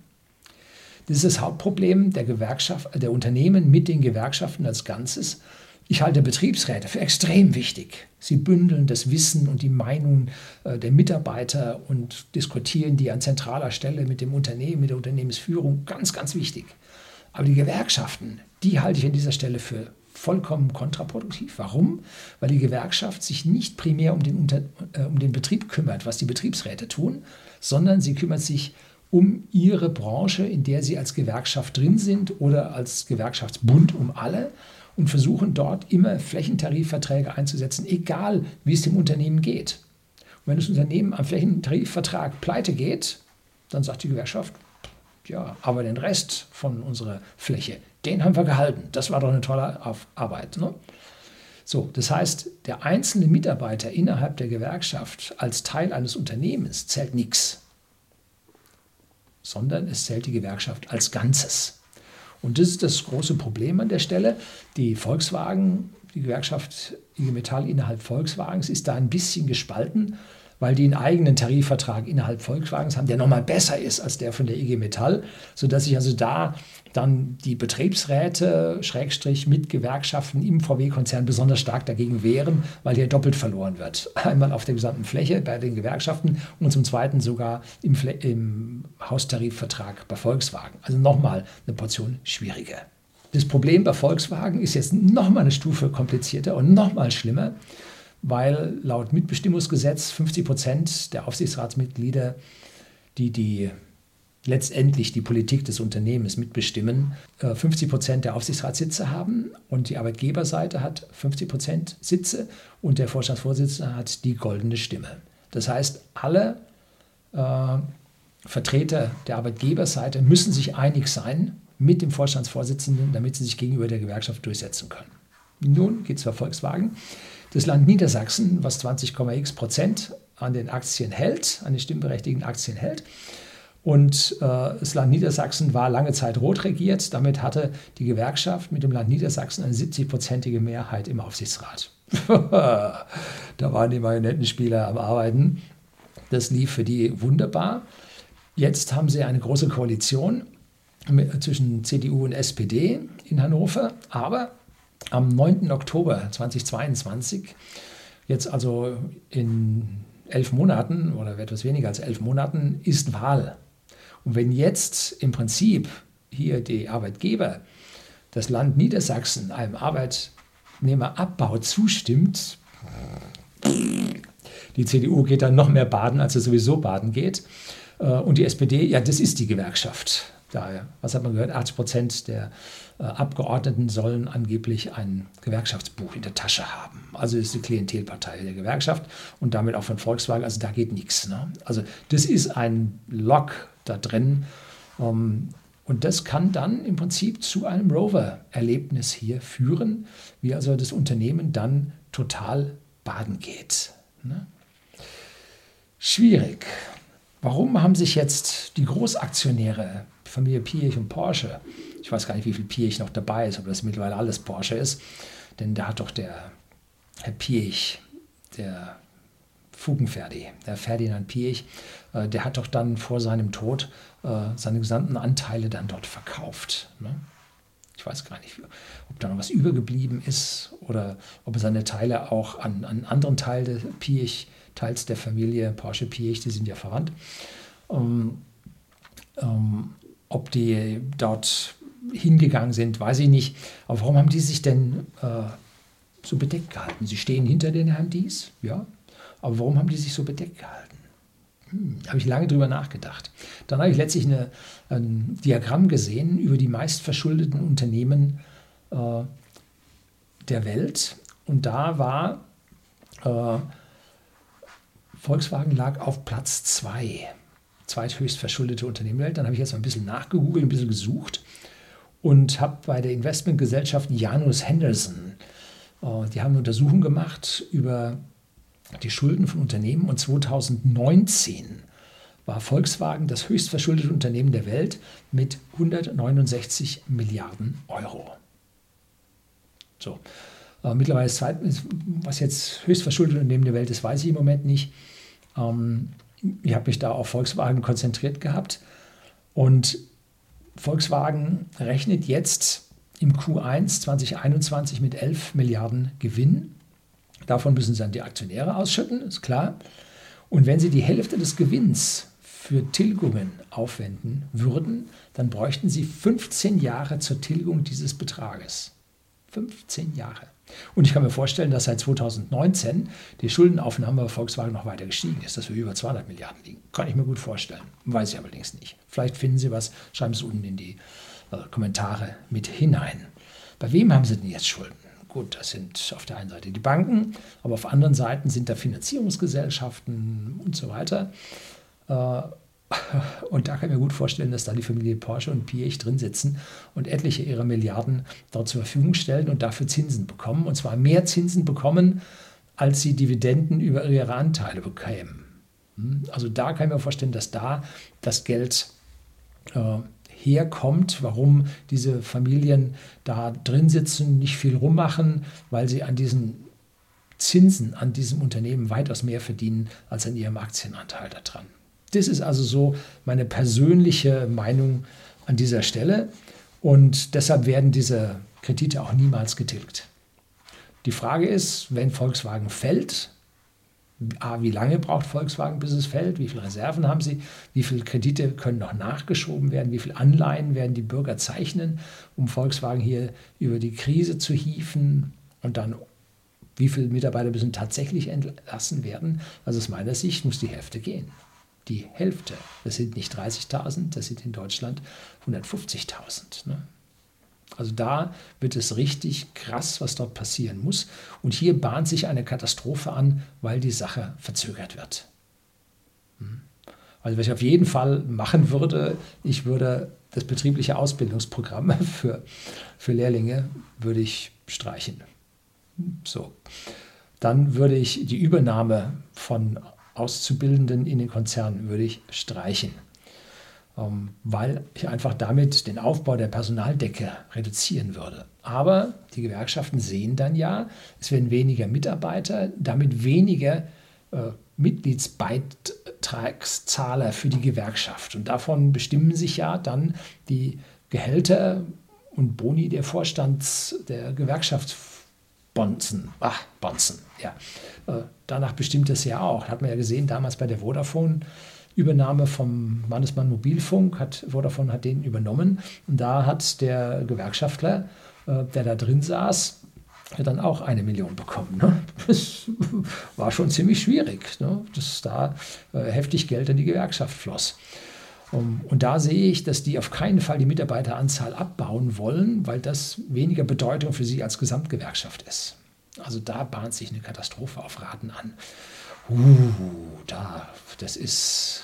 Das ist das Hauptproblem der, Gewerkschaft, der Unternehmen mit den Gewerkschaften als Ganzes. Ich halte Betriebsräte für extrem wichtig. Sie bündeln das Wissen und die Meinung äh, der Mitarbeiter und diskutieren die an zentraler Stelle mit dem Unternehmen, mit der Unternehmensführung. Ganz, ganz wichtig. Aber die Gewerkschaften, die halte ich an dieser Stelle für vollkommen kontraproduktiv. Warum? Weil die Gewerkschaft sich nicht primär um den, Unter äh, um den Betrieb kümmert, was die Betriebsräte tun, sondern sie kümmert sich um ihre Branche, in der sie als Gewerkschaft drin sind oder als Gewerkschaftsbund um alle und versuchen dort immer Flächentarifverträge einzusetzen, egal wie es dem Unternehmen geht. Und wenn das Unternehmen am Flächentarifvertrag pleite geht, dann sagt die Gewerkschaft, ja, aber den Rest von unserer Fläche, den haben wir gehalten. Das war doch eine tolle Arbeit. Ne? So, das heißt, der einzelne Mitarbeiter innerhalb der Gewerkschaft als Teil eines Unternehmens zählt nichts, sondern es zählt die Gewerkschaft als Ganzes. Und das ist das große Problem an der Stelle. Die Volkswagen, die Gewerkschaft IG Metall innerhalb Volkswagens ist da ein bisschen gespalten weil die einen eigenen Tarifvertrag innerhalb Volkswagens haben, der nochmal besser ist als der von der IG Metall, sodass sich also da dann die Betriebsräte, Schrägstrich mit Gewerkschaften im VW-Konzern besonders stark dagegen wehren, weil hier doppelt verloren wird. Einmal auf der gesamten Fläche bei den Gewerkschaften und zum Zweiten sogar im, im Haustarifvertrag bei Volkswagen. Also nochmal eine Portion schwieriger. Das Problem bei Volkswagen ist jetzt nochmal eine Stufe komplizierter und nochmal schlimmer weil laut Mitbestimmungsgesetz 50 Prozent der Aufsichtsratsmitglieder, die die letztendlich die Politik des Unternehmens mitbestimmen, 50 äh, Prozent der Aufsichtsratssitze haben und die Arbeitgeberseite hat 50 Prozent Sitze und der Vorstandsvorsitzende hat die goldene Stimme. Das heißt, alle äh, Vertreter der Arbeitgeberseite müssen sich einig sein mit dem Vorstandsvorsitzenden, damit sie sich gegenüber der Gewerkschaft durchsetzen können. Nun geht es für Volkswagen das Land Niedersachsen, was 20,x Prozent an den Aktien hält, an den stimmberechtigten Aktien hält. Und äh, das Land Niedersachsen war lange Zeit rot regiert. Damit hatte die Gewerkschaft mit dem Land Niedersachsen eine 70-prozentige Mehrheit im Aufsichtsrat. da waren die Marionettenspieler am Arbeiten. Das lief für die wunderbar. Jetzt haben sie eine große Koalition zwischen CDU und SPD in Hannover. Aber am 9. Oktober 2022, jetzt also in elf Monaten oder etwas weniger als elf Monaten, ist Wahl. Und wenn jetzt im Prinzip hier die Arbeitgeber, das Land Niedersachsen einem Arbeitnehmerabbau zustimmt, die CDU geht dann noch mehr baden, als sie sowieso baden geht. Äh, und die SPD, ja, das ist die Gewerkschaft. Daher, was hat man gehört? 80 Prozent der äh, Abgeordneten sollen angeblich ein Gewerkschaftsbuch in der Tasche haben. Also ist die Klientelpartei der Gewerkschaft und damit auch von Volkswagen. Also da geht nichts. Ne? Also das ist ein Lock da drin. Um, und das kann dann im Prinzip zu einem Rover-Erlebnis hier führen, wie also das Unternehmen dann total baden geht. Ne? Schwierig. Warum haben sich jetzt die Großaktionäre Familie Piech und Porsche. Ich weiß gar nicht, wie viel Piech noch dabei ist, ob das mittlerweile alles Porsche ist. Denn da hat doch der Herr Piech, der Fugenferdi, der Ferdinand Piech, äh, der hat doch dann vor seinem Tod äh, seine gesamten Anteile dann dort verkauft. Ne? Ich weiß gar nicht, ob da noch was übergeblieben ist oder ob er seine Teile auch an, an anderen Teilen des Piech, Teils der Familie Porsche Piech, die sind ja verwandt. Ähm, ähm, ob die dort hingegangen sind, weiß ich nicht. Aber warum haben die sich denn äh, so bedeckt gehalten? Sie stehen hinter den Herrn Dies, ja. Aber warum haben die sich so bedeckt gehalten? Hm, habe ich lange drüber nachgedacht. Dann habe ich letztlich eine, ein Diagramm gesehen über die meistverschuldeten Unternehmen äh, der Welt. Und da war äh, Volkswagen lag auf Platz 2 zweithöchst verschuldete Unternehmen der Welt. Dann habe ich jetzt mal ein bisschen nachgegoogelt, ein bisschen gesucht und habe bei der Investmentgesellschaft Janus Henderson, äh, die haben eine Untersuchung gemacht über die Schulden von Unternehmen und 2019 war Volkswagen das höchst verschuldete Unternehmen der Welt mit 169 Milliarden Euro. So. Äh, mittlerweile ist zweit, was jetzt höchst verschuldete Unternehmen der Welt ist, weiß ich im Moment nicht. Ähm, ich habe mich da auf Volkswagen konzentriert gehabt und Volkswagen rechnet jetzt im Q1 2021 mit 11 Milliarden Gewinn. Davon müssen sie dann die Aktionäre ausschütten, ist klar. Und wenn sie die Hälfte des Gewinns für Tilgungen aufwenden würden, dann bräuchten sie 15 Jahre zur Tilgung dieses Betrages. 15 Jahre. Und ich kann mir vorstellen, dass seit 2019 die Schuldenaufnahme bei Volkswagen noch weiter gestiegen ist, dass wir über 200 Milliarden liegen. Kann ich mir gut vorstellen. Weiß ich allerdings nicht. Vielleicht finden Sie was, schreiben Sie es unten in die äh, Kommentare mit hinein. Bei wem haben Sie denn jetzt Schulden? Gut, das sind auf der einen Seite die Banken, aber auf anderen Seiten sind da Finanzierungsgesellschaften und so weiter. Äh, und da kann ich mir gut vorstellen, dass da die Familie Porsche und Piech drin sitzen und etliche ihrer Milliarden dort zur Verfügung stellen und dafür Zinsen bekommen. Und zwar mehr Zinsen bekommen, als sie Dividenden über ihre Anteile bekämen. Hm? Also da kann ich mir vorstellen, dass da das Geld äh, herkommt, warum diese Familien da drin sitzen, nicht viel rummachen, weil sie an diesen Zinsen an diesem Unternehmen weitaus mehr verdienen als an ihrem Aktienanteil daran. Das ist also so meine persönliche Meinung an dieser Stelle. Und deshalb werden diese Kredite auch niemals getilgt. Die Frage ist, wenn Volkswagen fällt, A, wie lange braucht Volkswagen, bis es fällt? Wie viele Reserven haben sie? Wie viele Kredite können noch nachgeschoben werden? Wie viele Anleihen werden die Bürger zeichnen, um Volkswagen hier über die Krise zu hieven? Und dann, wie viele Mitarbeiter müssen tatsächlich entlassen werden? Also aus meiner Sicht muss die Hälfte gehen die Hälfte. Das sind nicht 30.000, das sind in Deutschland 150.000. Ne? Also da wird es richtig krass, was dort passieren muss. Und hier bahnt sich eine Katastrophe an, weil die Sache verzögert wird. Hm? Also was ich auf jeden Fall machen würde, ich würde das betriebliche Ausbildungsprogramm für, für Lehrlinge würde ich streichen. So. Dann würde ich die Übernahme von Auszubildenden in den Konzernen würde ich streichen, ähm, weil ich einfach damit den Aufbau der Personaldecke reduzieren würde. Aber die Gewerkschaften sehen dann ja, es werden weniger Mitarbeiter, damit weniger äh, Mitgliedsbeitragszahler für die Gewerkschaft. Und davon bestimmen sich ja dann die Gehälter und Boni der Vorstands der Gewerkschaftsbonzen. Ach, Bonzen, ja. Äh, danach bestimmt es ja auch. Hat man ja gesehen, damals bei der Vodafone. Übernahme vom Mannesmann Mobilfunk, hat Vodafone hat den übernommen. Und da hat der Gewerkschaftler, äh, der da drin saß, dann auch eine Million bekommen. Ne? Das war schon ziemlich schwierig, ne? dass da äh, heftig Geld in die Gewerkschaft floss. Und da sehe ich, dass die auf keinen Fall die Mitarbeiteranzahl abbauen wollen, weil das weniger Bedeutung für sie als Gesamtgewerkschaft ist. Also da bahnt sich eine Katastrophe auf Raten an. Uh, da, das ist,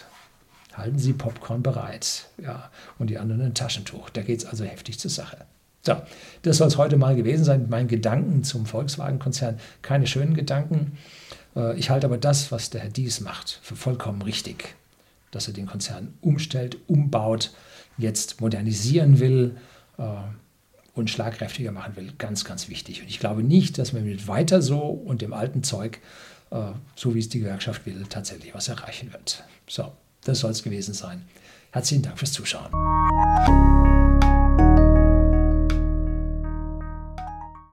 halten Sie Popcorn bereit. Ja, und die anderen ein Taschentuch. Da geht es also heftig zur Sache. So, das soll es heute mal gewesen sein mit meinen Gedanken zum Volkswagen-Konzern. Keine schönen Gedanken. Äh, ich halte aber das, was der Herr Dies macht, für vollkommen richtig. Dass er den Konzern umstellt, umbaut, jetzt modernisieren will äh, und schlagkräftiger machen will. Ganz, ganz wichtig. Und ich glaube nicht, dass man mit weiter so und dem alten Zeug, äh, so wie es die Gewerkschaft will, tatsächlich was erreichen wird. So, das soll es gewesen sein. Herzlichen Dank fürs Zuschauen.